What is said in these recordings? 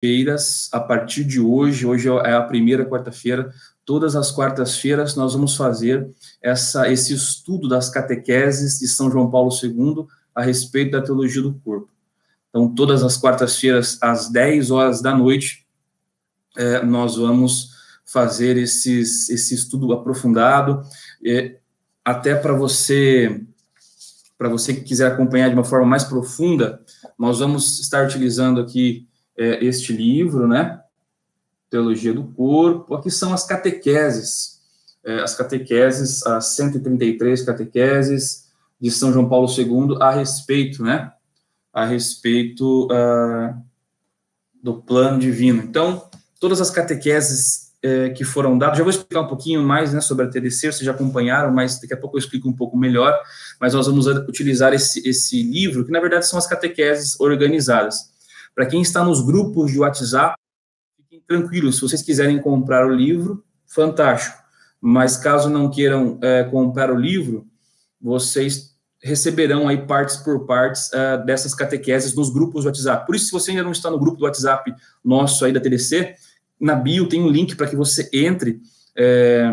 feiras, a partir de hoje, hoje é a primeira quarta-feira, todas as quartas-feiras nós vamos fazer essa, esse estudo das catequeses de São João Paulo II a respeito da teologia do corpo. Então, todas as quartas-feiras, às 10 horas da noite, é, nós vamos fazer esses, esse estudo aprofundado, até para você, para você que quiser acompanhar de uma forma mais profunda, nós vamos estar utilizando aqui é, este livro, né? Teologia do Corpo. Aqui são as catequeses, é, as catequeses, as 133 catequeses de São João Paulo II a respeito, né? A respeito uh, do plano divino. Então, todas as catequeses é, que foram dadas, já vou explicar um pouquinho mais né, sobre a TDC, vocês já acompanharam, mas daqui a pouco eu explico um pouco melhor, mas nós vamos utilizar esse, esse livro, que na verdade são as catequeses organizadas. Para quem está nos grupos de WhatsApp, fiquem tranquilos, se vocês quiserem comprar o livro, fantástico, mas caso não queiram é, comprar o livro, vocês receberão aí partes por partes uh, dessas catequeses nos grupos do WhatsApp. Por isso, se você ainda não está no grupo do WhatsApp nosso aí da TDC, na bio tem um link para que você entre é,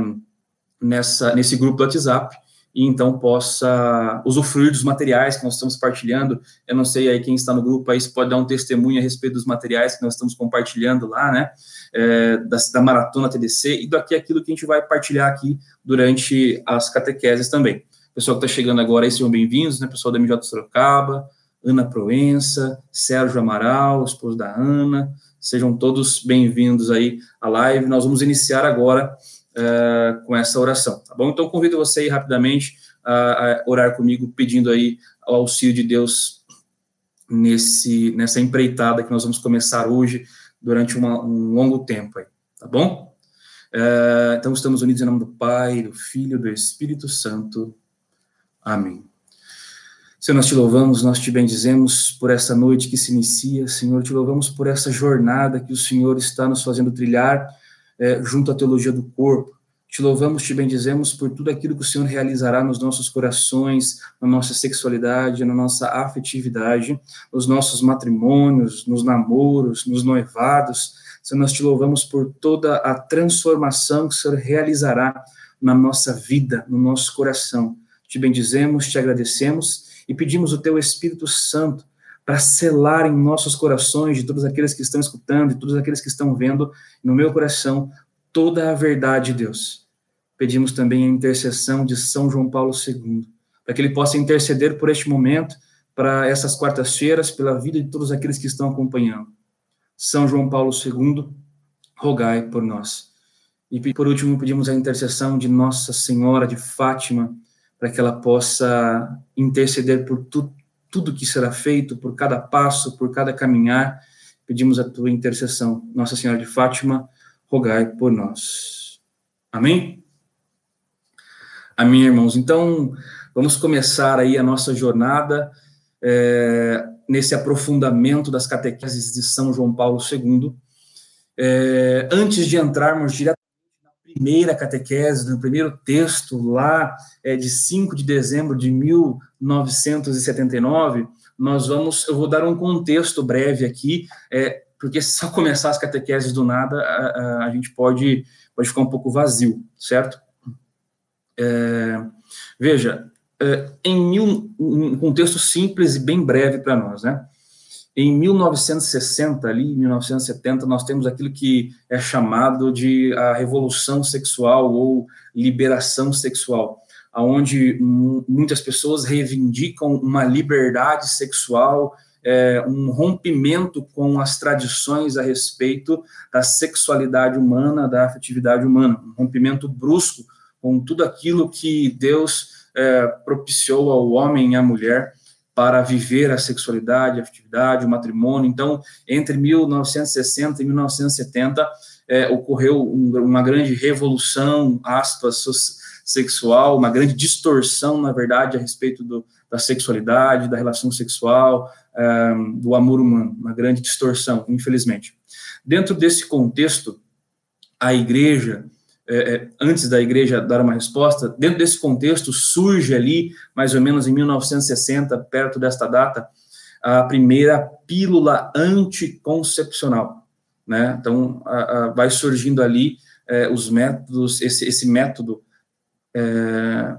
nessa, nesse grupo do WhatsApp e então possa usufruir dos materiais que nós estamos partilhando. Eu não sei aí quem está no grupo aí se pode dar um testemunho a respeito dos materiais que nós estamos compartilhando lá, né? É, da, da Maratona TDC e daqui aquilo que a gente vai partilhar aqui durante as catequeses também. Pessoal que está chegando agora aí, sejam bem-vindos, né? Pessoal da MJ Sorocaba, Ana Proença, Sérgio Amaral, esposo da Ana, Sejam todos bem-vindos aí à live. Nós vamos iniciar agora uh, com essa oração, tá bom? Então, convido você aí rapidamente a, a orar comigo, pedindo aí o auxílio de Deus nesse, nessa empreitada que nós vamos começar hoje durante uma, um longo tempo aí, tá bom? Uh, então, estamos unidos em nome do Pai, do Filho, do Espírito Santo. Amém. Senhor, nós te louvamos, nós te bendizemos por essa noite que se inicia, Senhor, te louvamos por essa jornada que o Senhor está nos fazendo trilhar é, junto à teologia do corpo. Te louvamos, te bendizemos por tudo aquilo que o Senhor realizará nos nossos corações, na nossa sexualidade, na nossa afetividade, nos nossos matrimônios, nos namoros, nos noivados. Senhor, nós te louvamos por toda a transformação que o Senhor realizará na nossa vida, no nosso coração. Te bendizemos, te agradecemos e pedimos o teu Espírito Santo para selar em nossos corações, de todos aqueles que estão escutando, de todos aqueles que estão vendo, no meu coração, toda a verdade, Deus. Pedimos também a intercessão de São João Paulo II, para que ele possa interceder por este momento, para essas quartas-feiras, pela vida de todos aqueles que estão acompanhando. São João Paulo II, rogai por nós. E por último, pedimos a intercessão de Nossa Senhora de Fátima, para que ela possa interceder por tu, tudo que será feito, por cada passo, por cada caminhar. Pedimos a tua intercessão. Nossa Senhora de Fátima, rogai por nós. Amém? Amém, irmãos. Então, vamos começar aí a nossa jornada é, nesse aprofundamento das catequeses de São João Paulo II. É, antes de entrarmos diretamente primeira catequese, no primeiro texto, lá é, de 5 de dezembro de 1979, nós vamos, eu vou dar um contexto breve aqui, é, porque se só começar as catequeses do nada, a, a, a gente pode, pode ficar um pouco vazio, certo? É, veja, é, em mil, um contexto simples e bem breve para nós, né? Em 1960, ali, 1970, nós temos aquilo que é chamado de a revolução sexual ou liberação sexual, aonde muitas pessoas reivindicam uma liberdade sexual, é, um rompimento com as tradições a respeito da sexualidade humana, da afetividade humana, um rompimento brusco com tudo aquilo que Deus é, propiciou ao homem e à mulher para viver a sexualidade, a afetividade, o matrimônio. Então, entre 1960 e 1970, é, ocorreu um, uma grande revolução, aspas, sexual, uma grande distorção, na verdade, a respeito do, da sexualidade, da relação sexual, um, do amor humano, uma grande distorção, infelizmente. Dentro desse contexto, a igreja é, é, antes da igreja dar uma resposta, dentro desse contexto surge ali, mais ou menos em 1960, perto desta data, a primeira pílula anticoncepcional. né? Então, a, a, vai surgindo ali é, os métodos, esse, esse método é,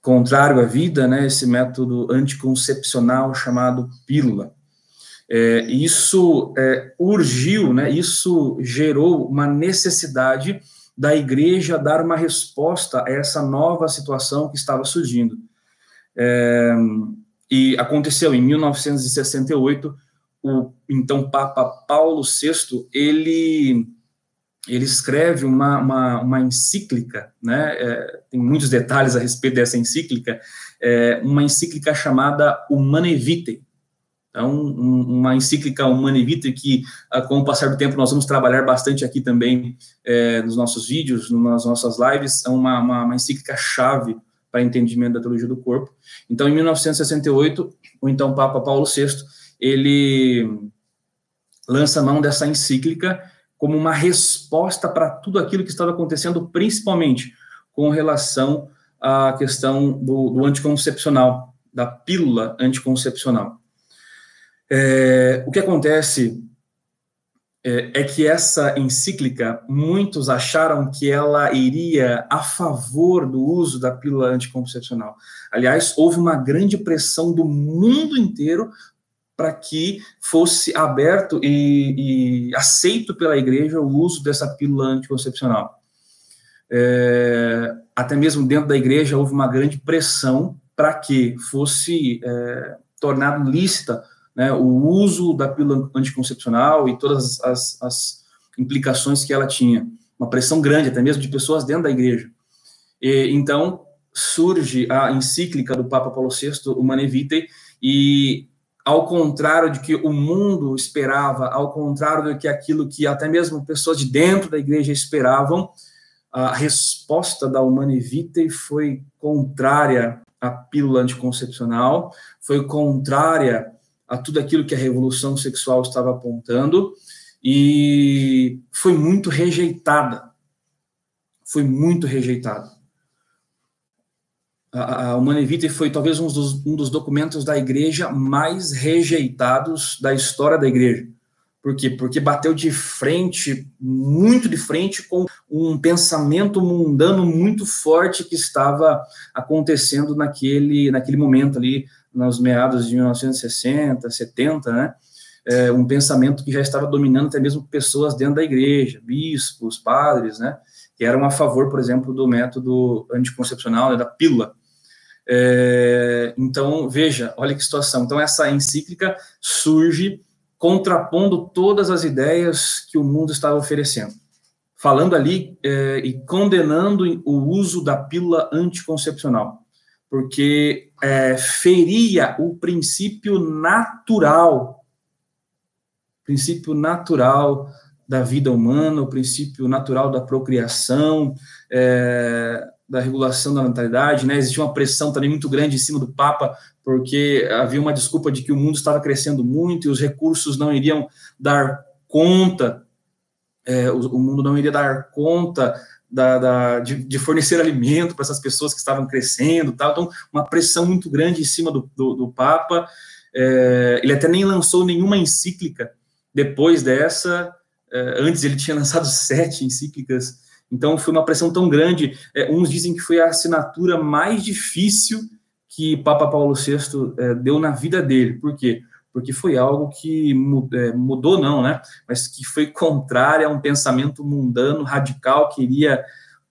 contrário à vida, né? Esse método anticoncepcional chamado pílula. É, isso é, urgiu, né? Isso gerou uma necessidade da igreja dar uma resposta a essa nova situação que estava surgindo. É, e aconteceu em 1968, o então Papa Paulo VI, ele, ele escreve uma, uma, uma encíclica, né, é, tem muitos detalhes a respeito dessa encíclica, é, uma encíclica chamada Humane Vitae, então, um, uma encíclica Humane Vitae que, ah, com o passar do tempo, nós vamos trabalhar bastante aqui também é, nos nossos vídeos, nas nossas lives, é uma, uma, uma encíclica chave para entendimento da teologia do corpo. Então, em 1968, o então Papa Paulo VI, ele lança mão dessa encíclica como uma resposta para tudo aquilo que estava acontecendo, principalmente com relação à questão do, do anticoncepcional, da pílula anticoncepcional. É, o que acontece é, é, que essa encíclica, muitos acharam que ela iria a favor do uso da pílula anticoncepcional. Aliás, houve uma grande pressão do mundo inteiro para que fosse aberto e, e, aceito pela igreja o uso dessa pílula anticoncepcional. É, até mesmo dentro da igreja houve uma grande pressão para que fosse é, tornado lícita né, o uso da pílula anticoncepcional e todas as, as, implicações que ela tinha. Uma pressão grande, até mesmo de pessoas dentro da igreja. E, então, surge a encíclica do Papa Paulo VI, o Humane Vitae, e ao contrário de que o mundo esperava, ao contrário do que aquilo que até mesmo pessoas de dentro da igreja esperavam, a resposta da Humane Vitae foi contrária à pílula anticoncepcional, foi contrária a tudo aquilo que a revolução sexual estava apontando e foi muito rejeitada. Foi muito rejeitada. A, a foi talvez um dos, um dos documentos da igreja mais rejeitados da história da igreja. Por quê? Porque bateu de frente, muito de frente, com um pensamento mundano muito forte que estava acontecendo naquele, naquele momento ali, nos meados de 1960, 70, né? É, um pensamento que já estava dominando até mesmo pessoas dentro da igreja, bispos, padres, né? Que eram a favor, por exemplo, do método anticoncepcional, né, da pílula. É, então, veja, olha que situação. Então, essa encíclica surge contrapondo todas as ideias que o mundo estava oferecendo. Falando ali é, e condenando o uso da pílula anticoncepcional porque é, feria o princípio natural, princípio natural da vida humana, o princípio natural da procriação, é, da regulação da natalidade, né? Existia uma pressão também muito grande em cima do Papa, porque havia uma desculpa de que o mundo estava crescendo muito e os recursos não iriam dar conta, é, o, o mundo não iria dar conta da, da de, de, fornecer alimento para essas pessoas que estavam crescendo, tal. então uma pressão muito grande em cima do, do, do Papa. É, ele até nem lançou nenhuma encíclica depois dessa. É, antes ele tinha lançado sete encíclicas. Então foi uma pressão tão grande. É, uns dizem que foi a assinatura mais difícil que Papa Paulo VI é, deu na vida dele. Por quê? porque foi algo que é, mudou, não, né? Mas que foi contrário a um pensamento mundano, radical, que iria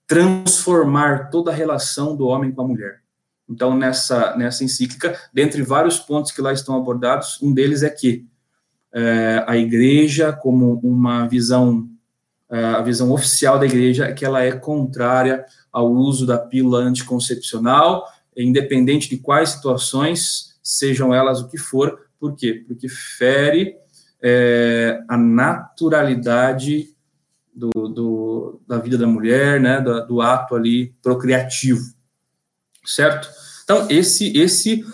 transformar toda a relação do homem com a mulher. Então, nessa, nessa encíclica, dentre vários pontos que lá estão abordados, um deles é que é, a igreja, como uma visão, a visão oficial da igreja, é que ela é contrária ao uso da pílula anticoncepcional, independente de quais situações, sejam elas o que for, por quê? Porque fere é, a naturalidade do, do, da vida da mulher, né, do, do, ato ali procriativo, certo? Então, esse, esse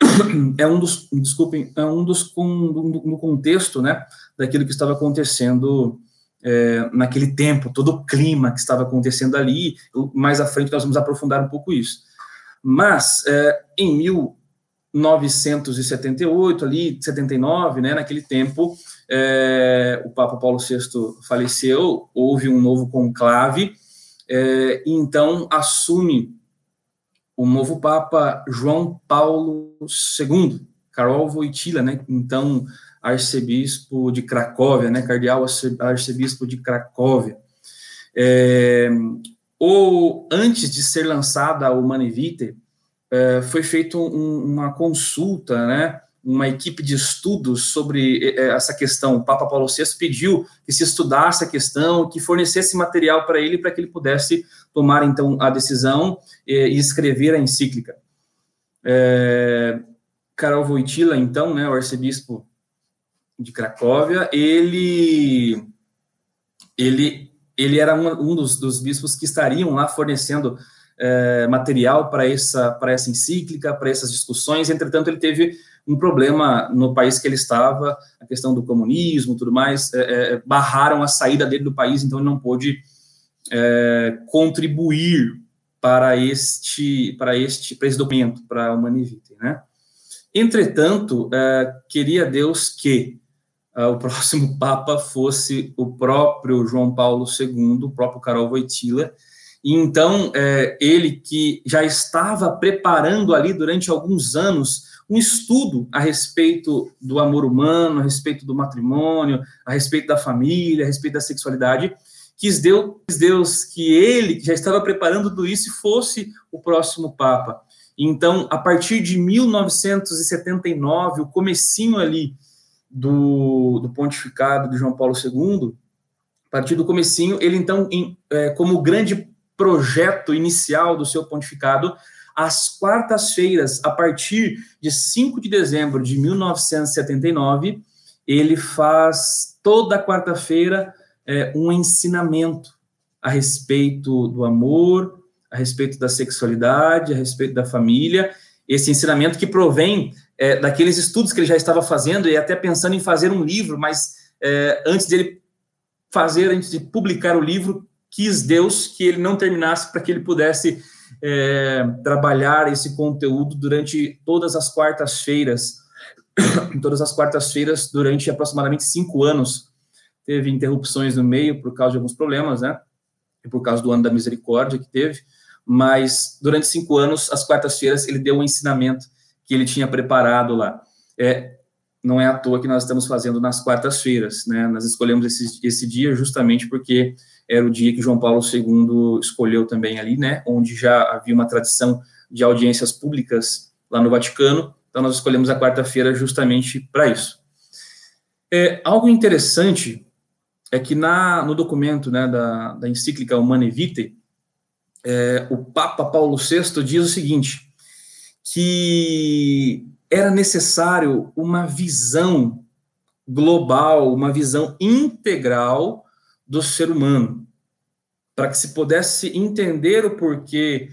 é um dos, desculpem, é um dos, no contexto, né, daquilo que estava acontecendo é, naquele tempo, todo o clima que estava acontecendo ali, mais à frente nós vamos aprofundar um pouco isso. Mas, é, em mil 1978, ali, 79, né, naquele tempo, é, o Papa Paulo VI faleceu, houve um novo conclave, é, e então assume o novo Papa João Paulo II, Karol Wojtyla, né, então arcebispo de Cracóvia, né, cardeal arcebispo de Cracóvia. É, ou antes de ser lançada a Humane Vitae, é, foi feita um, uma consulta, né, uma equipe de estudos sobre é, essa questão. O Papa Paulo VI pediu que se estudasse a questão, que fornecesse material para ele, para que ele pudesse tomar, então, a decisão e, e escrever a encíclica. É, Karol Wojtyla, então, né, o arcebispo de Cracóvia, ele, ele, ele era um, um dos, dos bispos que estariam lá fornecendo é, material para essa, para essa encíclica, para essas discussões. Entretanto, ele teve um problema no país que ele estava, a questão do comunismo, tudo mais, é, é, barraram a saída dele do país, então ele não pôde é, contribuir para este, para este, para esse documento, para a Humanivite, né? Entretanto, é, queria Deus que é, o próximo Papa fosse o próprio João Paulo II, o próprio Karol Wojtyla, e então, é, ele que já estava preparando ali durante alguns anos um estudo a respeito do amor humano, a respeito do matrimônio, a respeito da família, a respeito da sexualidade, quis Deus, quis Deus que ele, que já estava preparando tudo isso, fosse o próximo Papa. Então, a partir de 1979, o comecinho ali do, do pontificado de João Paulo II, a partir do comecinho, ele então, em, é, como grande projeto inicial do seu pontificado, às quartas-feiras, a partir de 5 de dezembro de 1979, ele faz toda quarta-feira é, um ensinamento a respeito do amor, a respeito da sexualidade, a respeito da família. Esse ensinamento que provém é, daqueles estudos que ele já estava fazendo e até pensando em fazer um livro, mas é, antes dele fazer, antes de publicar o livro, quis Deus que ele não terminasse para que ele pudesse é, trabalhar esse conteúdo durante todas as quartas-feiras, todas as quartas-feiras durante aproximadamente cinco anos. Teve interrupções no meio por causa de alguns problemas, né? E por causa do ano da misericórdia que teve, mas durante cinco anos, às quartas-feiras, ele deu um ensinamento que ele tinha preparado lá. É, não é à toa que nós estamos fazendo nas quartas-feiras, né? Nós escolhemos esse, esse dia justamente porque era o dia que João Paulo II escolheu também ali, né? Onde já havia uma tradição de audiências públicas lá no Vaticano. Então nós escolhemos a quarta-feira justamente para isso. É, algo interessante é que na, no documento né, da, da encíclica Humane Vitae, é, o Papa Paulo VI diz o seguinte, que era necessário uma visão global, uma visão integral do ser humano, para que se pudesse entender o porquê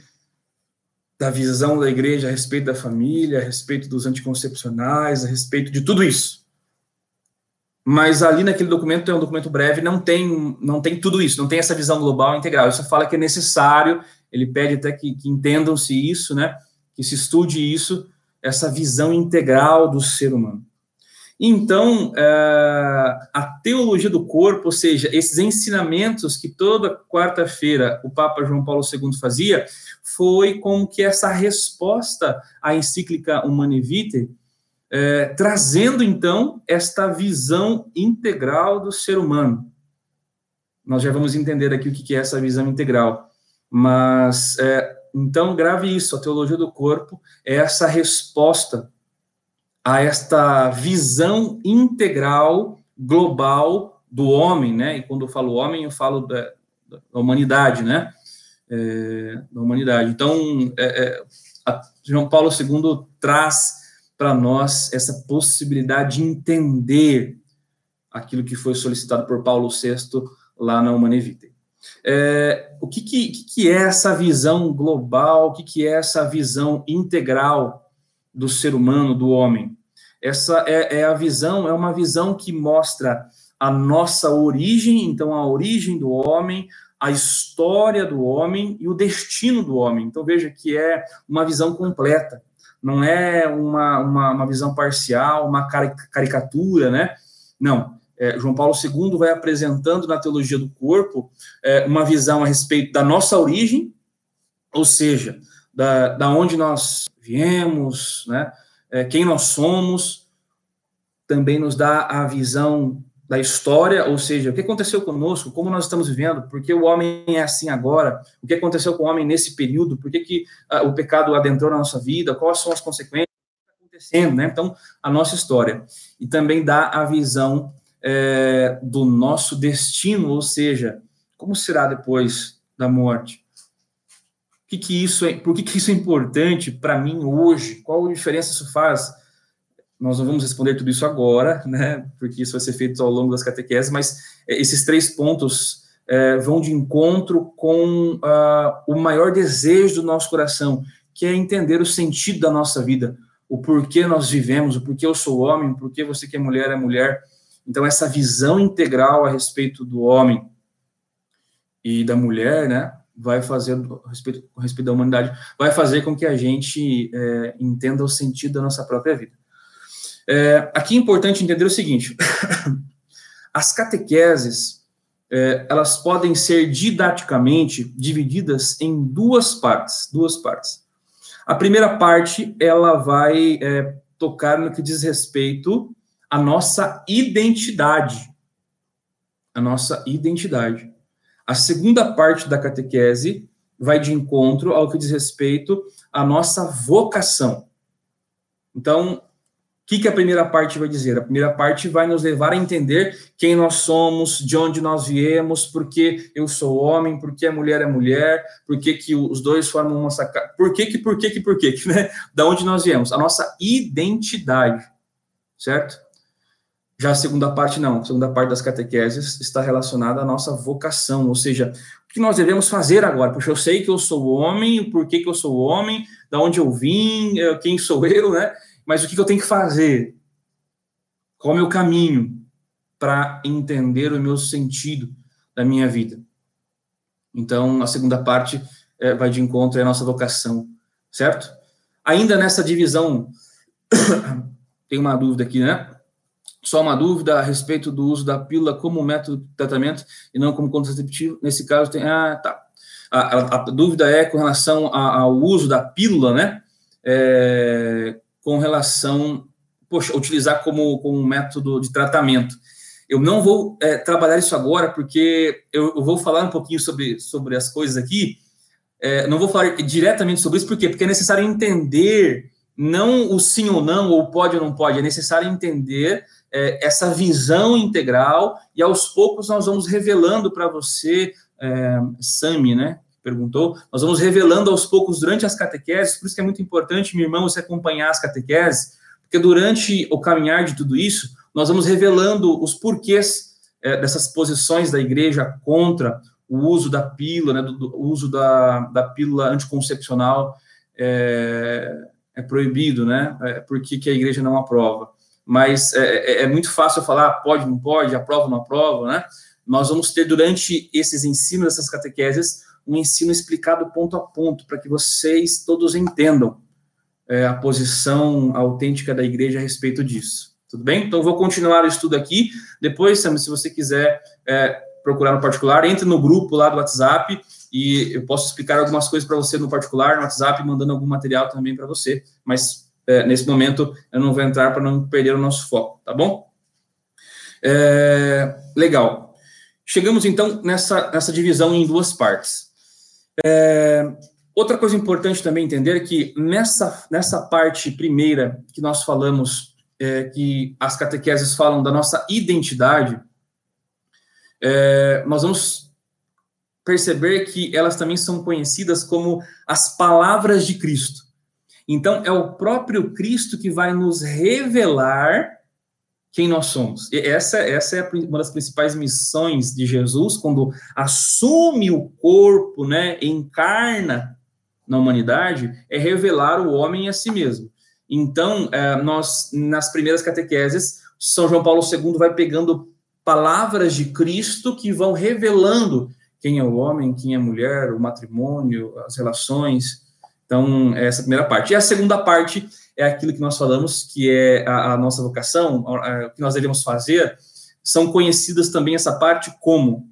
da visão da igreja a respeito da família, a respeito dos anticoncepcionais, a respeito de tudo isso. Mas ali naquele documento, é um documento breve, não tem, não tem tudo isso, não tem essa visão global integral. Só fala que é necessário, ele pede até que, que entendam-se isso, né? Que se estude isso, essa visão integral do ser humano. Então, é, a teologia do corpo, ou seja, esses ensinamentos que toda quarta-feira o Papa João Paulo II fazia, foi como que essa resposta à encíclica Humane Vitae, é, trazendo então esta visão integral do ser humano. Nós já vamos entender aqui o que é essa visão integral, mas é, então, grave isso: a teologia do corpo é essa resposta a esta visão integral, global do homem, né? E quando eu falo homem, eu falo da, da humanidade, né? É, da humanidade. Então, é, é, João Paulo II traz para nós essa possibilidade de entender aquilo que foi solicitado por Paulo VI lá na Humane Vitae. É, o que, que, que, é essa visão global, o que, que é essa visão integral do ser humano, do homem? Essa é, é a visão, é uma visão que mostra a nossa origem, então a origem do homem, a história do homem e o destino do homem. Então veja que é uma visão completa. não é uma, uma, uma visão parcial, uma caricatura, né? Não. É, João Paulo II vai apresentando na teologia do corpo é, uma visão a respeito da nossa origem, ou seja, da, da onde nós viemos, né? É, quem nós somos, também nos dá a visão da história, ou seja, o que aconteceu conosco, como nós estamos vivendo, por que o homem é assim agora, o que aconteceu com o homem nesse período, por que, que o pecado adentrou na nossa vida, quais são as consequências, acontecendo, né? Então, a nossa história. E também dá a visão é, do nosso destino, ou seja, como será depois da morte? Que, que isso é, por que, que isso é importante para mim hoje? Qual diferença isso faz? Nós não vamos responder tudo isso agora, né, porque isso vai ser feito ao longo das catequeses, mas é, esses três pontos é, vão de encontro com uh, o maior desejo do nosso coração, que é entender o sentido da nossa vida, o porquê nós vivemos, o porquê eu sou homem, o porquê você que é mulher é mulher. Então, essa visão integral a respeito do homem e da mulher, né, vai fazer, a respeito, a respeito da humanidade, vai fazer com que a gente é, entenda o sentido da nossa própria vida. É, aqui é importante entender o seguinte: as catequeses é, elas podem ser didaticamente divididas em duas partes, duas partes. A primeira parte ela vai é, tocar no que diz respeito à nossa identidade, a nossa identidade. A segunda parte da catequese vai de encontro ao que diz respeito à nossa vocação. Então, que, que a primeira parte vai dizer? A primeira parte vai nos levar a entender quem nós somos, de onde nós viemos, por que eu sou homem, por que a mulher é mulher, por que, os dois formam uma sacada, por que, que, por que, que, por que, né? Da onde nós viemos? A nossa identidade, certo? Já a segunda parte, não. A segunda parte das catequeses está relacionada à nossa vocação, ou seja, o que nós devemos fazer agora? Porque eu sei que eu sou homem, por que, que eu sou homem, da onde eu vim, eh, quem sou eu, né? Mas o que eu tenho que fazer? Qual é o meu caminho para entender o meu sentido da minha vida? Então, a segunda parte é, vai de encontro à nossa vocação, certo? Ainda nessa divisão, tem uma dúvida aqui, né? Só uma dúvida a respeito do uso da pílula como método de tratamento e não como contraceptivo. Nesse caso, tem. Ah, tá. A, a, a dúvida é com relação a, ao uso da pílula, né? É, com relação, poxa, utilizar como, como método de tratamento. Eu não vou é, trabalhar isso agora, porque eu, eu, vou falar um pouquinho sobre, sobre as coisas aqui. É, não vou falar diretamente sobre isso, por quê? Porque é necessário entender não o sim ou não, ou pode ou não pode, é necessário entender é, essa visão integral e aos poucos nós vamos revelando para você, é, Sami, né? perguntou, nós vamos revelando aos poucos durante as catequeses, por isso que é muito importante, meu irmão, você acompanhar as catequeses, porque durante o caminhar de tudo isso, nós vamos revelando os porquês é, dessas posições da igreja contra o uso da pílula, né, do, do uso da, da pílula anticoncepcional é, é proibido, né, é, porque que a igreja não aprova. Mas é, é, é muito fácil falar pode, não pode, aprova, não aprova, né? Nós vamos ter durante esses ensinos, essas catequeses, um ensino explicado ponto a ponto, para que vocês todos entendam é, a posição autêntica da igreja a respeito disso. Tudo bem? Então, vou continuar o estudo aqui. Depois, Sam, se você quiser é, procurar no particular, entre no grupo lá do WhatsApp e eu posso explicar algumas coisas para você no particular, no WhatsApp, mandando algum material também para você. Mas, é, nesse momento, eu não vou entrar para não perder o nosso foco, tá bom? É, legal. Chegamos, então, nessa, nessa divisão em duas partes. É, outra coisa importante também entender é que nessa, nessa parte primeira que nós falamos, é, que as catequeses falam da nossa identidade, é, nós vamos perceber que elas também são conhecidas como as palavras de Cristo. Então, é o próprio Cristo que vai nos revelar quem nós somos. E essa, essa é uma das principais missões de Jesus, quando assume o corpo, né, encarna na humanidade, é revelar o homem a si mesmo. Então, é, nós, nas primeiras catequeses, São João Paulo II vai pegando palavras de Cristo que vão revelando quem é o homem, quem é a mulher, o matrimônio, as relações, Então, essa é a primeira parte. E a segunda parte é aquilo que nós falamos, que é a, a nossa vocação, o que nós devemos fazer, são conhecidas também essa parte como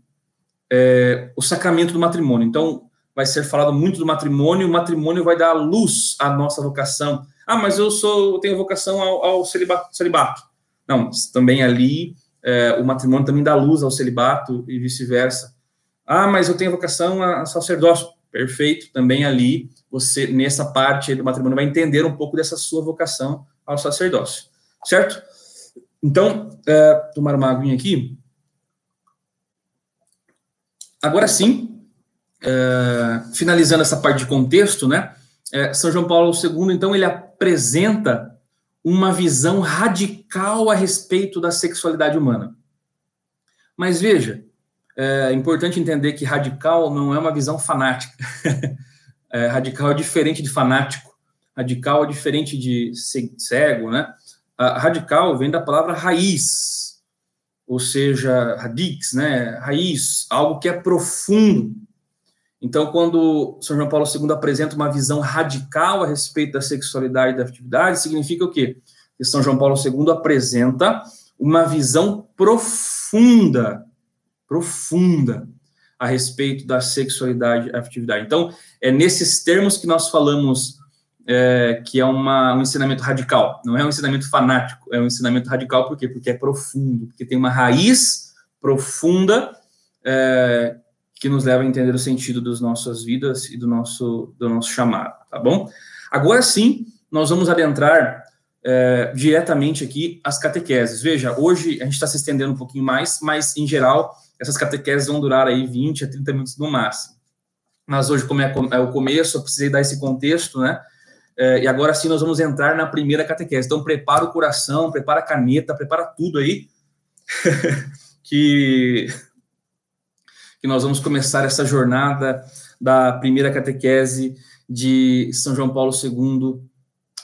é, o sacramento do matrimônio. Então, vai ser falado muito do matrimônio, o matrimônio vai dar luz à nossa vocação. Ah, mas eu sou, eu tenho vocação ao, ao celibato, celibato. Não, também ali é, o matrimônio também dá luz ao celibato e vice-versa. Ah, mas eu tenho vocação a, a sacerdócio. Perfeito, também ali você, nessa parte do matrimônio, vai entender um pouco dessa sua vocação ao sacerdócio, certo? Então, é, tomar uma aguinha aqui. Agora sim, é, finalizando essa parte de contexto, né? É, São João Paulo II, então, ele apresenta uma visão radical a respeito da sexualidade humana. Mas veja, é importante entender que radical não é uma visão fanática. é, radical é diferente de fanático. Radical é diferente de cego, né? A radical vem da palavra raiz, ou seja, radix, né? Raiz, algo que é profundo. Então, quando São João Paulo II apresenta uma visão radical a respeito da sexualidade e da atividade, significa o quê? Que São João Paulo II apresenta uma visão profunda, profunda a respeito da sexualidade e atividade. Então, é nesses termos que nós falamos é, que é uma, um ensinamento radical, não é um ensinamento fanático, é um ensinamento radical por quê? Porque é profundo, porque tem uma raiz profunda é, que nos leva a entender o sentido das nossas vidas e do nosso, do nosso chamado, tá bom? Agora sim, nós vamos adentrar é, diretamente aqui as catequeses. Veja, hoje a gente está se estendendo um pouquinho mais, mas em geral essas catequeses vão durar aí 20 a 30 minutos no máximo. Mas hoje, como é, é o começo, eu precisei dar esse contexto, né? É, e agora sim nós vamos entrar na primeira catequese. Então prepara o coração, prepara a caneta, prepara tudo aí, que, que nós vamos começar essa jornada da primeira catequese de São João Paulo II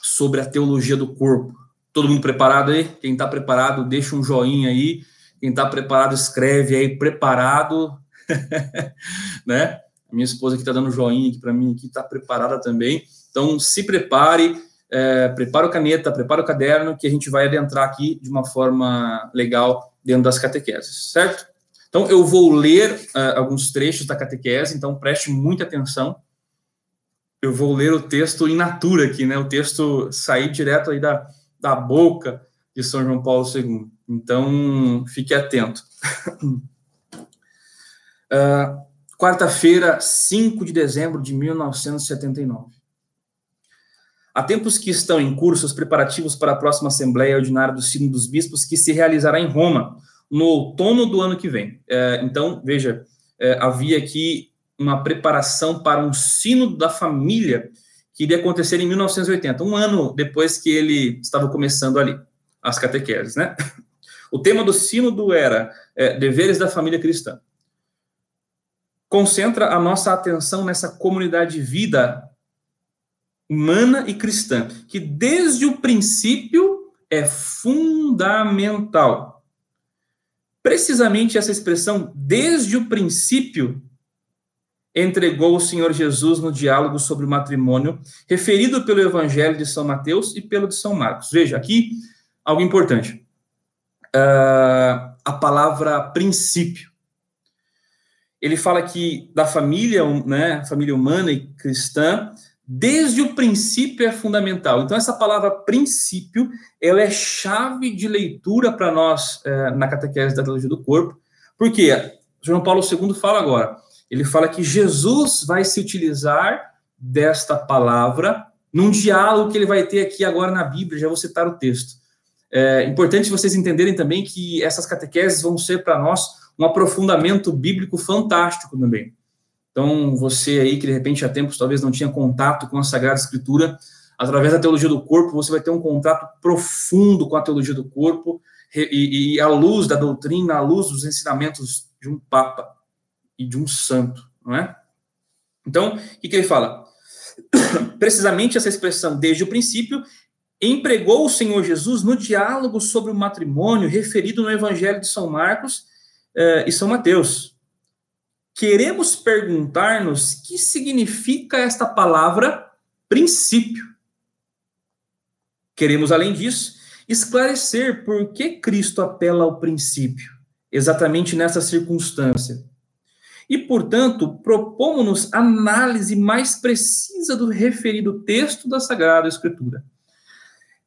sobre a teologia do corpo. Todo mundo preparado aí? Quem está preparado, deixa um joinha aí. Quem está preparado, escreve aí, preparado. né? Minha esposa que está dando joinha aqui para mim, que está preparada também. Então, se prepare, é, prepare o caneta, prepare o caderno, que a gente vai adentrar aqui de uma forma legal dentro das catequeses, certo? Então, eu vou ler uh, alguns trechos da catequese, então preste muita atenção. Eu vou ler o texto in natura aqui, né? O texto sair direto aí da, da boca de São João Paulo II. Então, fique atento. uh, Quarta-feira, 5 de dezembro de 1979. Há tempos que estão em curso os preparativos para a próxima Assembleia Ordinária do Sino dos Bispos, que se realizará em Roma, no outono do ano que vem. É, então, veja, é, havia aqui uma preparação para um Sino da Família, que iria acontecer em 1980, um ano depois que ele estava começando ali, as catequeses, né? O tema do sínodo era é, deveres da família cristã. Concentra a nossa atenção nessa comunidade de vida humana e cristã, que desde o princípio é fundamental. Precisamente essa expressão, desde o princípio, entregou o Senhor Jesus no diálogo sobre o matrimônio, referido pelo Evangelho de São Mateus e pelo de São Marcos. Veja, aqui algo importante. Uh, a palavra princípio. Ele fala que da família, né, família humana e cristã, desde o princípio é fundamental. Então, essa palavra princípio, ela é chave de leitura para nós é, na catequese da teologia do corpo, porque João Paulo II fala agora, ele fala que Jesus vai se utilizar desta palavra num diálogo que ele vai ter aqui agora na Bíblia, já vou citar o texto. É importante vocês entenderem também que essas catequeses vão ser para nós um aprofundamento bíblico fantástico também. Então, você aí que de repente há tempos talvez não tinha contato com a Sagrada Escritura, através da teologia do corpo, você vai ter um contato profundo com a teologia do corpo e, e à luz da doutrina, à luz dos ensinamentos de um Papa e de um santo, não é? Então, o que, ele fala? Precisamente essa expressão, desde o princípio, empregou o Senhor Jesus no diálogo sobre o matrimônio referido no Evangelho de São Marcos eh, e São Mateus queremos perguntar-nos que significa esta palavra princípio. Queremos, além disso, esclarecer por que Cristo apela ao princípio, exatamente nessa circunstância. E, portanto, propomos-nos análise mais precisa do referido texto da Sagrada Escritura.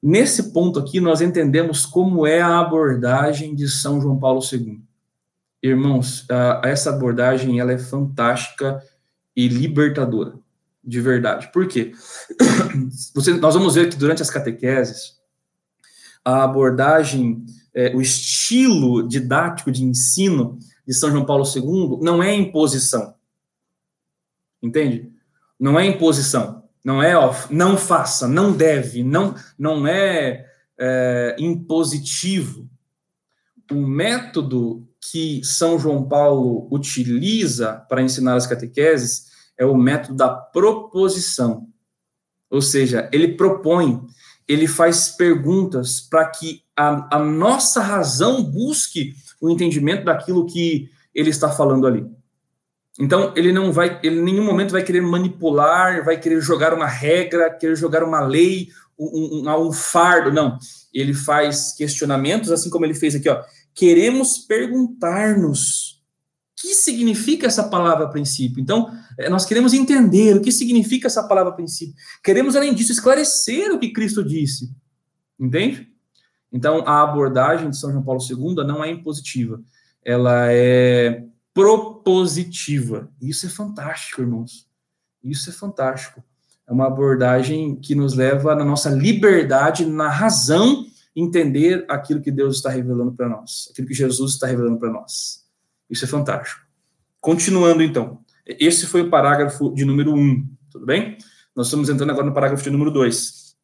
Nesse ponto aqui, nós entendemos como é a abordagem de São João Paulo II. Irmãos, essa abordagem ela é fantástica e libertadora, de verdade. Por quê? Nós vamos ver que durante as catequeses, a abordagem, é, o estilo didático de ensino de São João Paulo II não é imposição. Entende? Não é imposição. Não é, ó, não faça, não deve, não, não é, é impositivo. O método que São João Paulo utiliza para ensinar as catequeses é o método da proposição. Ou seja, ele propõe, ele faz perguntas para que a, a nossa razão busque o entendimento daquilo que ele está falando ali. Então, ele não vai, ele em nenhum momento vai querer manipular, vai querer jogar uma regra, querer jogar uma lei, um, um, um fardo, não. Ele faz questionamentos, assim como ele fez aqui, ó. Queremos perguntar-nos o que significa essa palavra princípio. Então, é, nós queremos entender o que significa essa palavra princípio. Queremos, além disso, esclarecer o que Cristo disse. Entende? Então, a abordagem de São João Paulo II não é impositiva, ela é propositiva. Isso é fantástico, irmãos. Isso é fantástico. É uma abordagem que nos leva na nossa liberdade, na razão, entender aquilo que Deus está revelando para nós, aquilo que Jesus está revelando para nós. Isso é fantástico. Continuando, então. Esse foi o parágrafo de número 1, um, tudo bem? Nós estamos entrando agora no parágrafo de número 2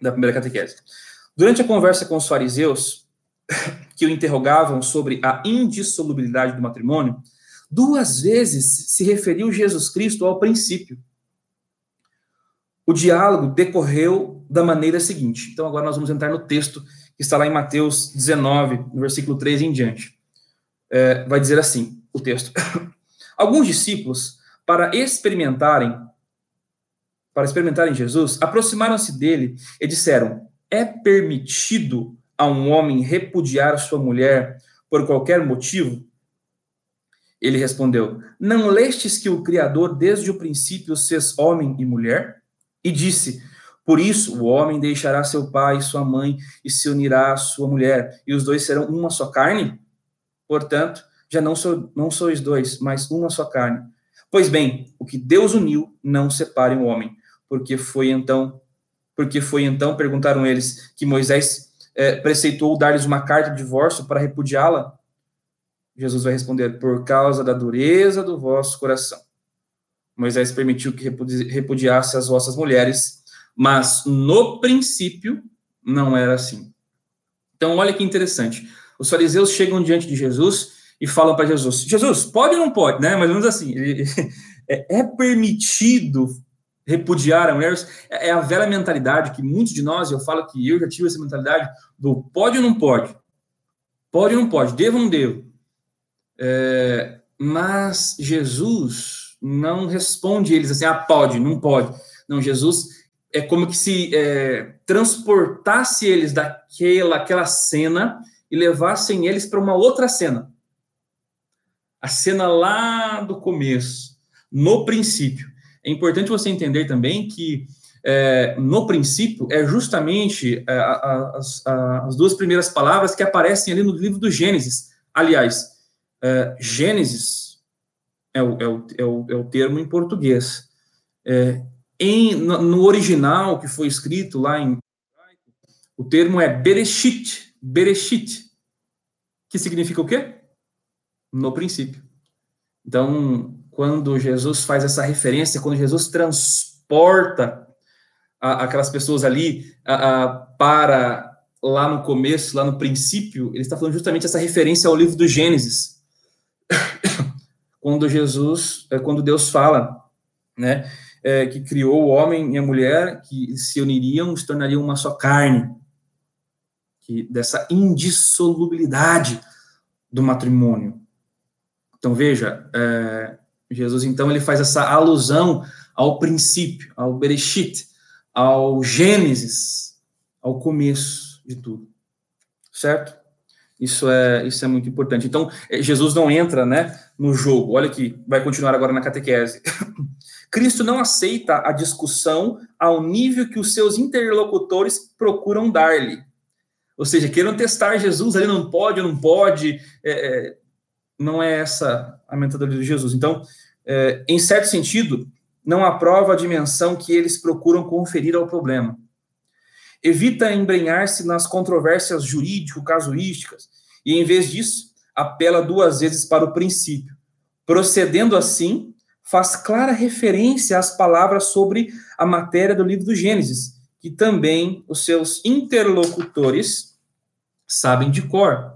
da primeira catequese. Durante a conversa com os fariseus, que o interrogavam sobre a indissolubilidade do matrimônio, duas vezes se referiu Jesus Cristo ao princípio. O diálogo decorreu da maneira seguinte. Então, agora nós vamos entrar no texto que está lá em Mateus 19, no versículo 3 em diante. É, vai dizer assim: o texto. Alguns discípulos, para experimentarem, para experimentarem Jesus, aproximaram-se dele e disseram: é permitido a um homem repudiar sua mulher por qualquer motivo? Ele respondeu: Não lestes que o Criador desde o princípio fez homem e mulher? E disse: Por isso o homem deixará seu pai e sua mãe e se unirá à sua mulher, e os dois serão uma só carne? Portanto, já não, sou, não sois dois, mas uma só carne. Pois bem, o que Deus uniu, não separe o homem, porque foi então porque foi então, perguntaram eles, que Moisés é, preceitou dar-lhes uma carta de divórcio para repudiá-la? Jesus vai responder, por causa da dureza do vosso coração. Moisés permitiu que repudiasse as vossas mulheres, mas no princípio não era assim. Então, olha que interessante. Os fariseus chegam diante de Jesus e falam para Jesus: Jesus, pode ou não pode? Né? Mais ou menos assim. É, é permitido repudiar a mulher, é, é a velha mentalidade que muitos de nós, eu falo que eu já tive essa mentalidade do pode ou não pode, pode ou não pode, devo ou não devo. É, mas Jesus não responde eles assim, ah, pode, não pode. Não, Jesus é como que se é, transportasse eles daquela aquela cena e levassem eles para uma outra cena. A cena lá do começo, no princípio. É importante você entender também que é, no princípio é justamente é, as, as, duas primeiras palavras que aparecem ali no livro do Gênesis. Aliás, é, Gênesis é o, é, o, é, o, é o termo em português. É, em, no, no, original que foi escrito lá em o termo é Bereshit, Bereshit, que significa o quê? No princípio. Então, quando Jesus faz essa referência, quando Jesus transporta a, aquelas pessoas ali a, a, para lá no começo, lá no princípio, ele está falando justamente essa referência ao livro do Gênesis. quando Jesus, é, quando Deus fala, né, é, que criou o homem e a mulher, que se uniriam, se tornariam uma só carne, que dessa indissolubilidade do matrimônio. Então veja, é, Jesus, então, ele faz essa alusão ao princípio, ao Bereshit, ao Gênesis, ao começo de tudo. Certo? Isso é, isso é muito importante. Então, eh, Jesus não entra né, no jogo. Olha aqui, vai continuar agora na catequese. Cristo não aceita a discussão ao nível que os seus interlocutores procuram dar-lhe. Ou seja, queiram testar Jesus ali, não pode, não pode. É, é, não é essa a mentalidade de Jesus. Então, é, em certo sentido, não aprova a dimensão que eles procuram conferir ao problema. Evita embrenhar-se nas controvérsias jurídico-casuísticas e, em vez disso, apela duas vezes para o princípio. Procedendo assim, faz clara referência às palavras sobre a matéria do livro do Gênesis, que também os seus interlocutores sabem de cor.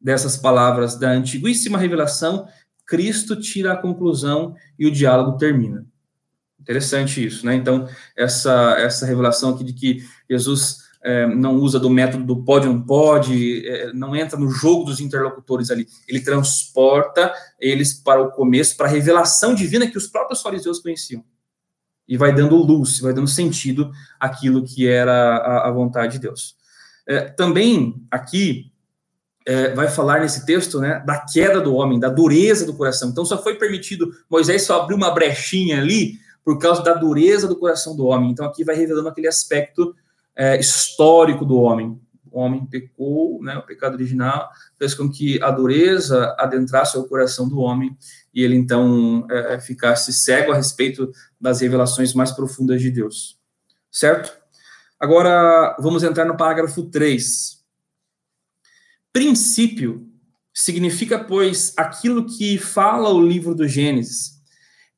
Dessas palavras da antiguíssima revelação, Cristo tira a conclusão e o diálogo termina. Interessante isso, né? Então, essa, essa revelação aqui de que Jesus é, não usa do método do pode ou não pode, é, não entra no jogo dos interlocutores ali. Ele transporta eles para o começo, para a revelação divina que os próprios fariseus conheciam. E vai dando luz, vai dando sentido àquilo que era a, a vontade de Deus. É, também aqui é, vai falar nesse texto né, da queda do homem, da dureza do coração. Então só foi permitido, Moisés só abriu uma brechinha ali por causa da dureza do coração do homem. Então aqui vai revelando aquele aspecto é, histórico do homem. O homem pecou, né, o pecado original fez com que a dureza adentrasse o coração do homem e ele então é, é, ficasse cego a respeito das revelações mais profundas de Deus. Certo? Agora vamos entrar no parágrafo 3. Princípio significa, pois, aquilo que fala o livro do Gênesis.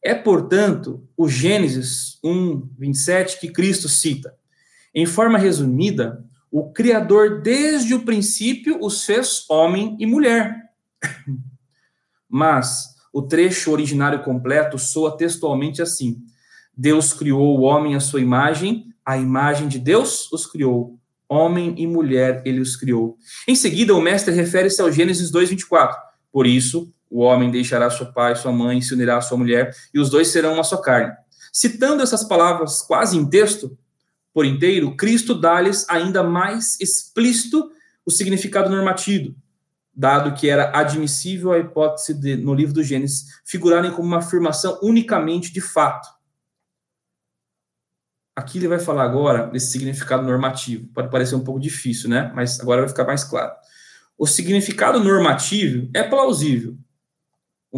É, portanto, o Gênesis 1, 27 que Cristo cita. Em forma resumida, o Criador, desde o princípio, os fez homem e mulher. Mas o trecho originário completo soa textualmente assim: Deus criou o homem à sua imagem, a imagem de Deus os criou. Homem e mulher ele os criou. Em seguida, o mestre refere-se ao Gênesis 2:24. Por isso, o homem deixará seu pai, sua mãe, se unirá à sua mulher, e os dois serão uma só carne. Citando essas palavras quase em texto, por inteiro, Cristo dá-lhes ainda mais explícito o significado normativo, dado que era admissível a hipótese de, no livro do Gênesis, figurarem como uma afirmação unicamente de fato. Aqui ele vai falar agora desse significado normativo. Pode parecer um pouco difícil, né? Mas agora vai ficar mais claro. O significado normativo é plausível,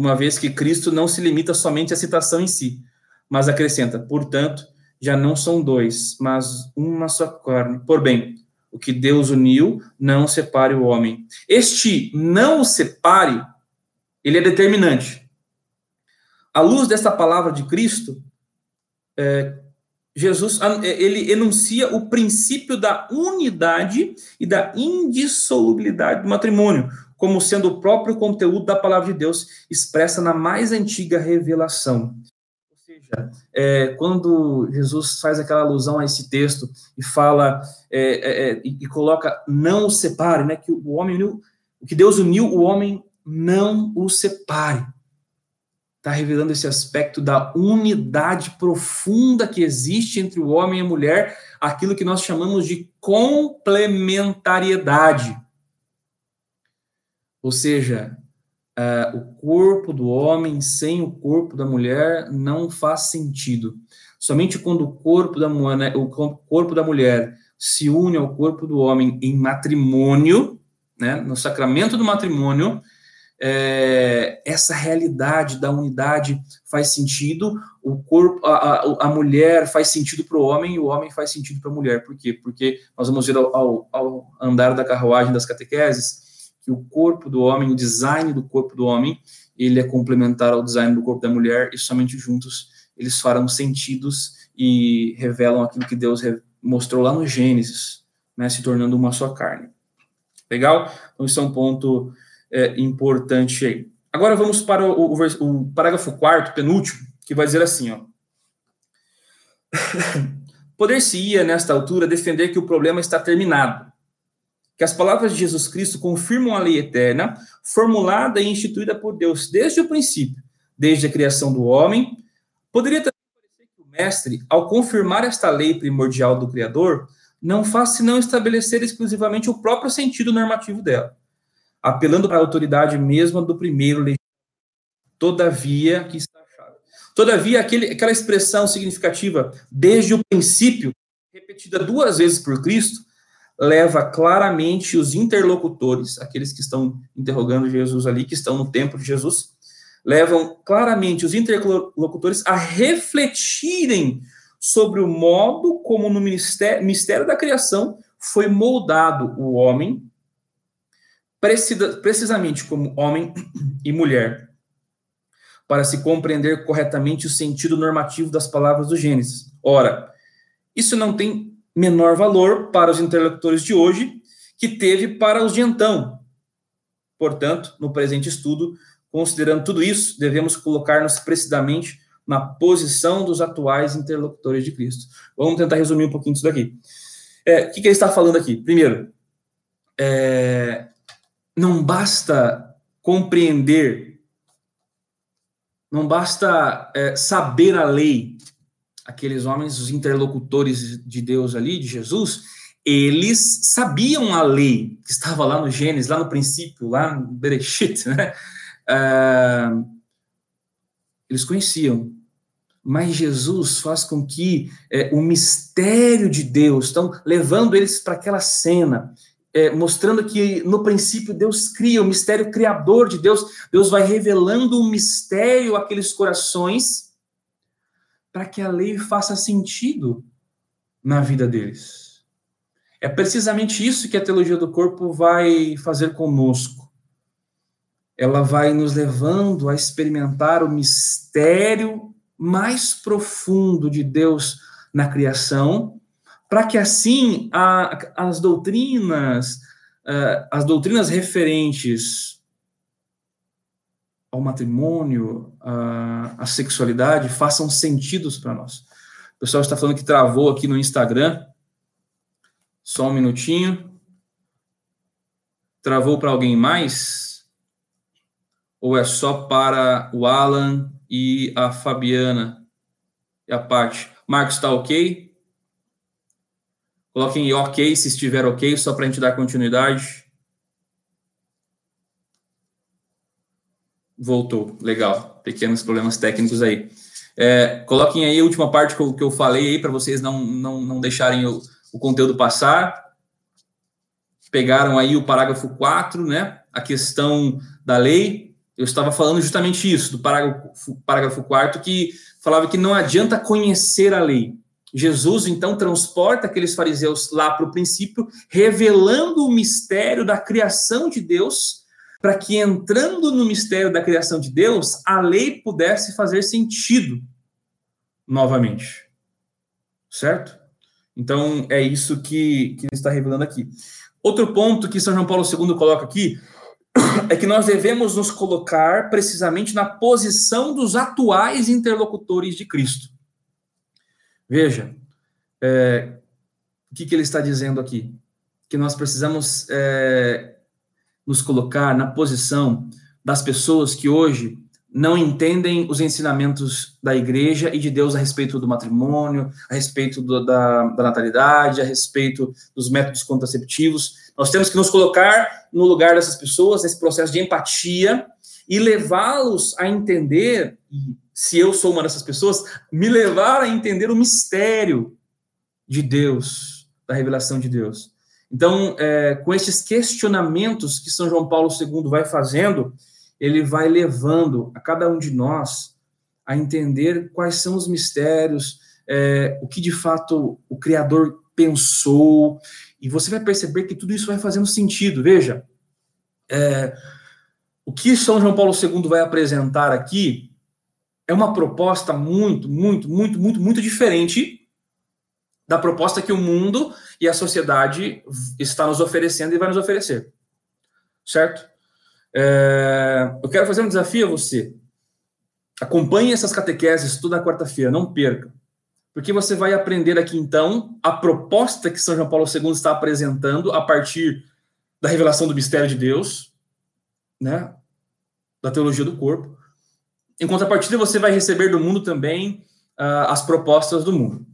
uma vez que Cristo não se limita somente à citação em si, mas acrescenta, portanto, já não são dois, mas uma só carne. Por bem, o que Deus uniu, não separe o homem. Este não o separe, ele é determinante. À luz desta palavra de Cristo, é, Jesus ele enuncia o princípio da unidade e da indissolubilidade do matrimônio, como sendo o próprio conteúdo da palavra de Deus expressa na mais antiga revelação é, quando Jesus faz aquela alusão a esse texto e fala é, é, é, e, coloca não o separe, né, que o homem uniu, o que Deus uniu, o homem não o separe. Está revelando esse aspecto da unidade profunda que existe entre o homem e a mulher, aquilo que nós chamamos de complementariedade. Ou seja, uh, o corpo do homem sem o corpo da mulher não faz sentido. Somente quando o corpo da mulher, né, o corpo da mulher se une ao corpo do homem em matrimônio, né, no sacramento do matrimônio, é, essa realidade da unidade faz sentido, o corpo, a, a, a mulher faz sentido para o homem e o homem faz sentido para a mulher. Por quê? Porque nós vamos ver ao, ao, ao andar da carruagem das catequeses que o corpo do homem, o design do corpo do homem, ele é complementar ao design do corpo da mulher e somente juntos eles farão sentidos e revelam aquilo que Deus mostrou lá no Gênesis, né, se tornando uma só carne. Legal? Então, isso é um ponto é, importante aí. Agora vamos para o, o, o parágrafo quarto, penúltimo, que vai dizer assim, ó. Poder-se-ia, nesta altura, defender que o problema está terminado, que as palavras de Jesus Cristo confirmam a lei eterna, formulada e instituída por Deus desde o princípio, desde a criação do homem. Poderia também parecer que o mestre, ao confirmar esta lei primordial do Criador, não faz senão estabelecer exclusivamente o próprio sentido normativo dela, apelando para a autoridade mesma do primeiro legislador. Todavia, que está achado. Todavia, aquele, aquela expressão significativa, desde o princípio, repetida duas vezes por Cristo, leva claramente os interlocutores, aqueles que estão interrogando Jesus ali, que estão no templo de Jesus, levam claramente os interlocutores a refletirem sobre o modo como no mistério, mistério da criação foi moldado o homem, precisa, precisamente como homem e mulher, para se compreender corretamente o sentido normativo das palavras do Gênesis. Ora, isso não tem menor valor para os interlocutores de hoje que teve para os de então. Portanto, no presente estudo, Considerando tudo isso, devemos colocar-nos precisamente na posição dos atuais interlocutores de Cristo. Vamos tentar resumir um pouquinho isso daqui. É, o que, que, ele está falando aqui? Primeiro, é, não basta compreender, não basta é, saber a lei. Aqueles homens, os interlocutores de Deus ali, de Jesus, eles sabiam a lei que estava lá no Gênesis, lá no princípio, lá no Bereshit, né? Ah, eles conheciam, mas Jesus faz com que é, o mistério de Deus, estão levando eles para aquela cena, é, mostrando que no princípio Deus cria, o mistério criador de Deus, Deus vai revelando um mistério àqueles corações para que a lei faça sentido na vida deles. É precisamente isso que a teologia do corpo vai fazer conosco ela vai nos levando a experimentar o mistério mais profundo de Deus na criação, para que assim a, as doutrinas, uh, as doutrinas referentes ao matrimônio, uh, à sexualidade, façam sentidos para nós. O pessoal está falando que travou aqui no Instagram. Só um minutinho. Travou para alguém mais? Ou é só para o Alan e a Fabiana e a parte? Marcos, está ok? Coloquem ok se estiver ok, só para a gente dar continuidade. Voltou, legal. Pequenos problemas técnicos aí. É, coloquem aí a última parte que eu, que eu falei aí para vocês não, não, não deixarem o, o conteúdo passar. Pegaram aí o parágrafo 4, né? A questão da lei eu estava falando justamente isso, do parágrafo, parágrafo 4 que falava que não adianta conhecer a lei. Jesus, então, transporta aqueles fariseus lá para o princípio, revelando o mistério da criação de Deus, para que, entrando no mistério da criação de Deus, a lei pudesse fazer sentido novamente. Certo? Então, é isso que, que ele está revelando aqui. Outro ponto que São João Paulo II coloca aqui é que nós devemos nos colocar precisamente na posição dos atuais interlocutores de Cristo. Veja, é, o que, que, ele está dizendo aqui? Que nós precisamos é, nos colocar na posição das pessoas que hoje não entendem os ensinamentos da igreja e de Deus a respeito do matrimônio, a respeito do, da, da natalidade, a respeito dos métodos contraceptivos. Nós temos que nos colocar no lugar dessas pessoas, nesse processo de empatia, e levá-los a entender, se eu sou uma dessas pessoas, me levar a entender o mistério de Deus, da revelação de Deus. Então, é, com esses questionamentos que São João Paulo II vai fazendo, ele vai levando a cada um de nós a entender quais são os mistérios, é, o que de fato o Criador pensou, e você vai perceber que tudo isso vai fazendo sentido. Veja, é, o que São João Paulo II vai apresentar aqui é uma proposta muito, muito, muito, muito, muito diferente da proposta que o mundo e a sociedade está nos oferecendo e vai nos oferecer. Certo? É, eu quero fazer um desafio a você. Acompanhe essas catequeses toda quarta-feira, não perca. Porque você vai aprender aqui, então, a proposta que São João Paulo II está apresentando a partir da revelação do mistério de Deus, né? Da teologia do corpo. Em contrapartida, você vai receber do mundo também uh, as propostas do mundo.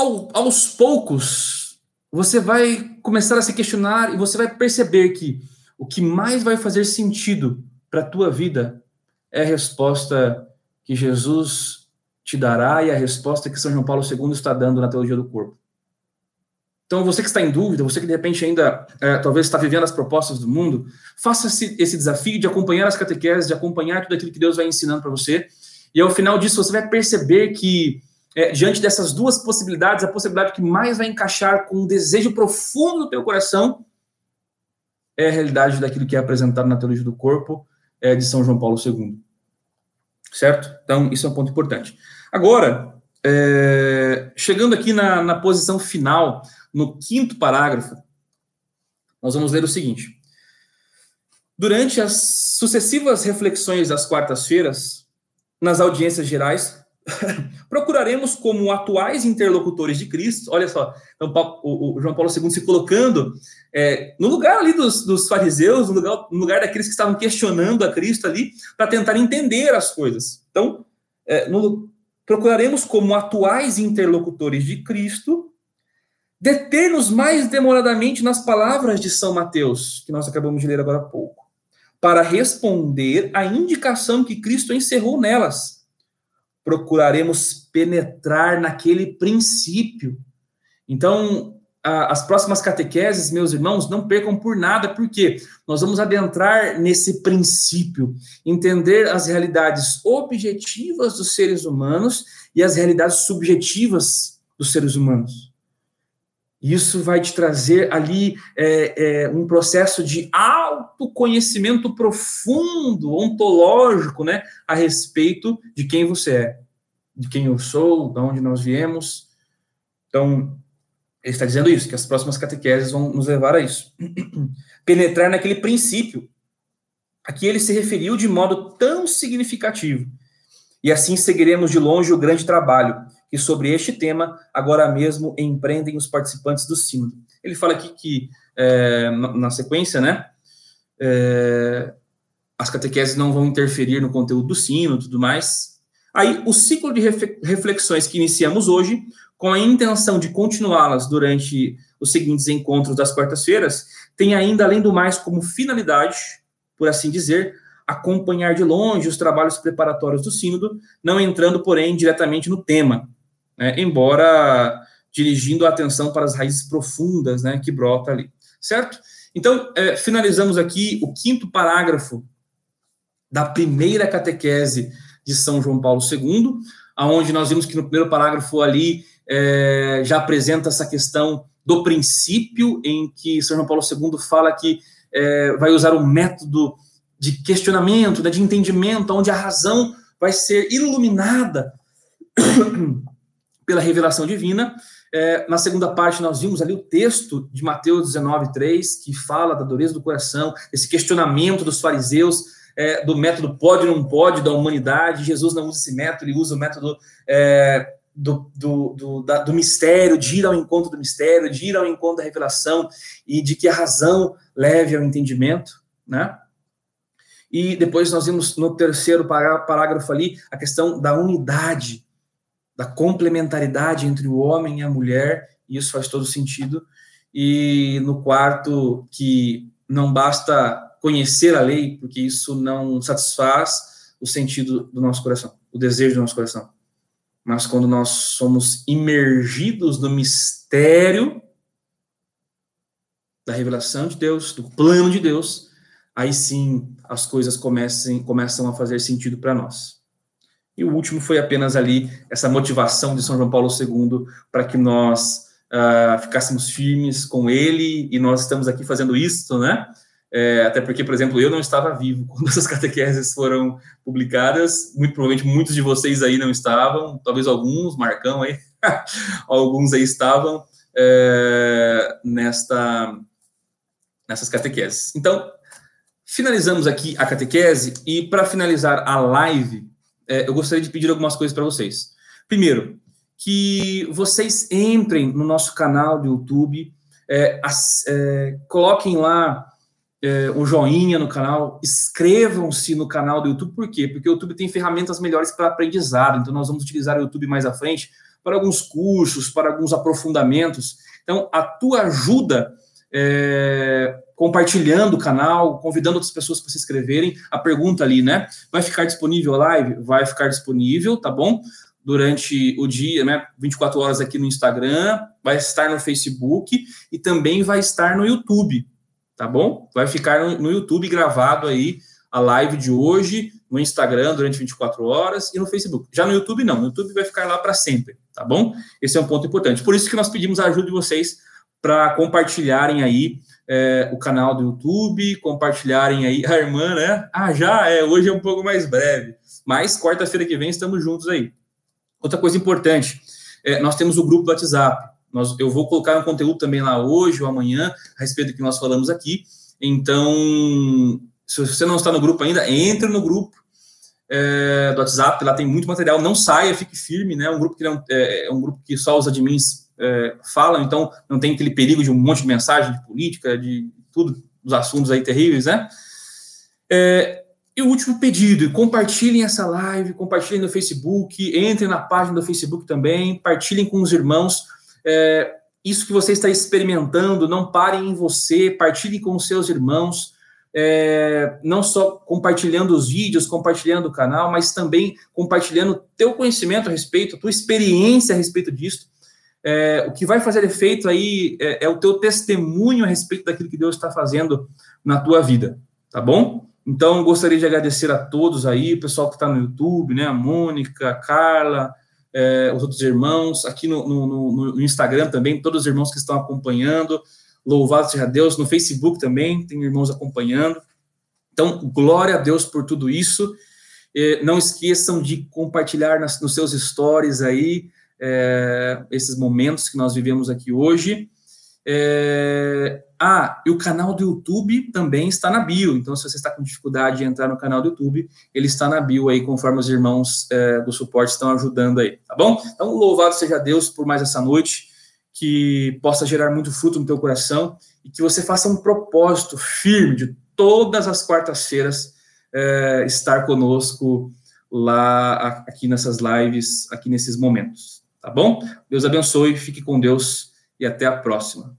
Ao, aos poucos, você vai começar a se questionar e você vai perceber que o que mais vai fazer sentido para a tua vida é a resposta que Jesus te dará e a resposta que São João Paulo II está dando na teologia do corpo. Então, você que está em dúvida, você que de repente ainda é, talvez está vivendo as propostas do mundo, faça esse, esse desafio de acompanhar as catequeses, de acompanhar tudo aquilo que Deus vai ensinando para você. E ao final disso, você vai perceber que, é, diante dessas duas possibilidades, a possibilidade que mais vai encaixar com um desejo profundo do teu coração é a realidade daquilo que é apresentado na teologia do corpo é, de São João Paulo II. Certo? Então, isso é um ponto importante. Agora, é, chegando aqui na, na posição final no quinto parágrafo, nós vamos ler o seguinte: Durante as sucessivas reflexões das quartas-feiras, nas audiências gerais, procuraremos, como atuais interlocutores de Cristo, olha só, então, o, o João Paulo II se colocando é, no lugar ali dos, dos fariseus, no lugar, no lugar daqueles que estavam questionando a Cristo ali, para tentar entender as coisas. Então, é, no, procuraremos, como atuais interlocutores de Cristo, deter-nos mais demoradamente nas palavras de São Mateus, que nós acabamos de ler agora há pouco, para responder à indicação que Cristo encerrou nelas. Procuraremos penetrar naquele princípio. Então, as próximas catequeses, meus irmãos, não percam por nada, porque nós vamos adentrar nesse princípio, entender as realidades objetivas dos seres humanos e as realidades subjetivas dos seres humanos. Isso vai te trazer ali é, é, um processo de autoconhecimento profundo, ontológico, né, a respeito de quem você é, de quem eu sou, de onde nós viemos. Então, ele está dizendo isso, que as próximas catequeses vão nos levar a isso. Penetrar naquele princípio a que ele se referiu de modo tão significativo. E assim seguiremos de longe o grande trabalho que sobre este tema agora mesmo empreendem os participantes do sínodo. Ele fala aqui que, é, na sequência, né, é, as catequeses não vão interferir no conteúdo do sínodo e tudo mais. Aí, o ciclo de reflexões que iniciamos hoje, com a intenção de continuá-las durante os seguintes encontros das quartas-feiras, tem ainda, além do mais, como finalidade, por assim dizer, acompanhar de longe os trabalhos preparatórios do sínodo, não entrando, porém, diretamente no tema, né, embora dirigindo a atenção para as raízes profundas né, que brota ali, certo? Então, é, finalizamos aqui o quinto parágrafo da primeira catequese de São João Paulo II, aonde nós vimos que no primeiro parágrafo ali é, já apresenta essa questão do princípio em que São João Paulo II fala que é, vai usar o método de questionamento, né, de entendimento, onde a razão vai ser iluminada pela revelação divina. É, na segunda parte, nós vimos ali o texto de Mateus 19, 3, que fala da dureza do coração, esse questionamento dos fariseus, é, do método pode ou não pode da humanidade. Jesus não usa esse método, ele usa o método é, do, do, do, da, do mistério, de ir ao encontro do mistério, de ir ao encontro da revelação e de que a razão leve ao entendimento, né? E depois nós vimos no terceiro parágrafo ali a questão da unidade da complementaridade entre o homem e a mulher, e isso faz todo sentido. E no quarto, que não basta conhecer a lei, porque isso não satisfaz o sentido do nosso coração, o desejo do nosso coração. Mas quando nós somos imergidos no mistério da revelação de Deus, do plano de Deus, aí sim as coisas comecem, começam a fazer sentido para nós. E o último foi apenas ali essa motivação de São João Paulo II para que nós uh, ficássemos firmes com ele, e nós estamos aqui fazendo isso, né? É, até porque, por exemplo, eu não estava vivo quando essas catequeses foram publicadas, muito provavelmente muitos de vocês aí não estavam, talvez alguns, Marcão aí, alguns aí estavam é, nesta, nessas catequeses. Então, finalizamos aqui a catequese, e para finalizar a live, é, eu gostaria de pedir algumas coisas para vocês. Primeiro, que vocês entrem no nosso canal do YouTube, é, as, é, coloquem lá é, um joinha no canal, inscrevam-se no canal do YouTube, por quê? Porque o YouTube tem ferramentas melhores para aprendizado, então nós vamos utilizar o YouTube mais à frente para alguns cursos, para alguns aprofundamentos. Então, a tua ajuda é, compartilhando o canal, convidando outras pessoas para se inscreverem. A pergunta ali, né? Vai ficar disponível a live? Vai ficar disponível, tá bom? Durante o dia, né? 24 horas aqui no Instagram, vai estar no Facebook e também vai estar no YouTube, tá bom? Vai ficar no, YouTube gravado aí a live de hoje, no Instagram durante 24 horas e no Facebook. Já no YouTube, não. No YouTube vai ficar lá para sempre, tá bom? Esse é um ponto importante. Por isso que nós pedimos a ajuda de vocês para compartilharem aí é, o canal do YouTube, compartilharem aí a irmã, né? Ah, já é, hoje é um pouco mais breve, mas quarta-feira que vem estamos juntos aí. Outra coisa importante, é, nós temos o grupo do WhatsApp. Nós, eu vou colocar um conteúdo também lá hoje ou amanhã a respeito do que nós falamos aqui. Então, se você não está no grupo ainda, entre no grupo é, do WhatsApp, lá tem muito material. Não saia, fique firme, né? Um grupo que não, é, é um grupo que só os admins é, falam, então não tem aquele perigo de um monte de mensagem de política, de tudo, os assuntos aí terríveis, né? É, e o último pedido, compartilhem essa live, compartilhem no Facebook, entrem na página do Facebook também, partilhem com os irmãos. É, isso que você está experimentando, não parem em você, partilhem com os seus irmãos, é, não só compartilhando os vídeos, compartilhando o canal, mas também compartilhando teu conhecimento a respeito, tua experiência a respeito disso. É, o que vai fazer efeito aí é, é, o teu testemunho a respeito daquilo que Deus está fazendo na tua vida, tá bom? Então, gostaria de agradecer a todos aí, o pessoal que está no YouTube, né, a Mônica, a Carla, é, os outros irmãos, aqui no, no, no, Instagram também, todos os irmãos que estão acompanhando, louvado seja Deus, no Facebook também, tem irmãos acompanhando. Então, glória a Deus por tudo isso. Não esqueçam de compartilhar nas, nos seus stories aí, é, esses momentos que nós vivemos aqui hoje. É, ah, e o canal do YouTube também está na bio, então se você está com dificuldade de entrar no canal do YouTube, ele está na bio aí, conforme os irmãos é, do suporte estão ajudando aí, tá bom? Então, louvado seja Deus por mais essa noite, que possa gerar muito fruto no teu coração e que você faça um propósito firme de todas as quartas-feiras é, estar conosco lá, aqui nessas lives, aqui nesses momentos. Tá bom? Deus abençoe, fique com Deus e até a próxima.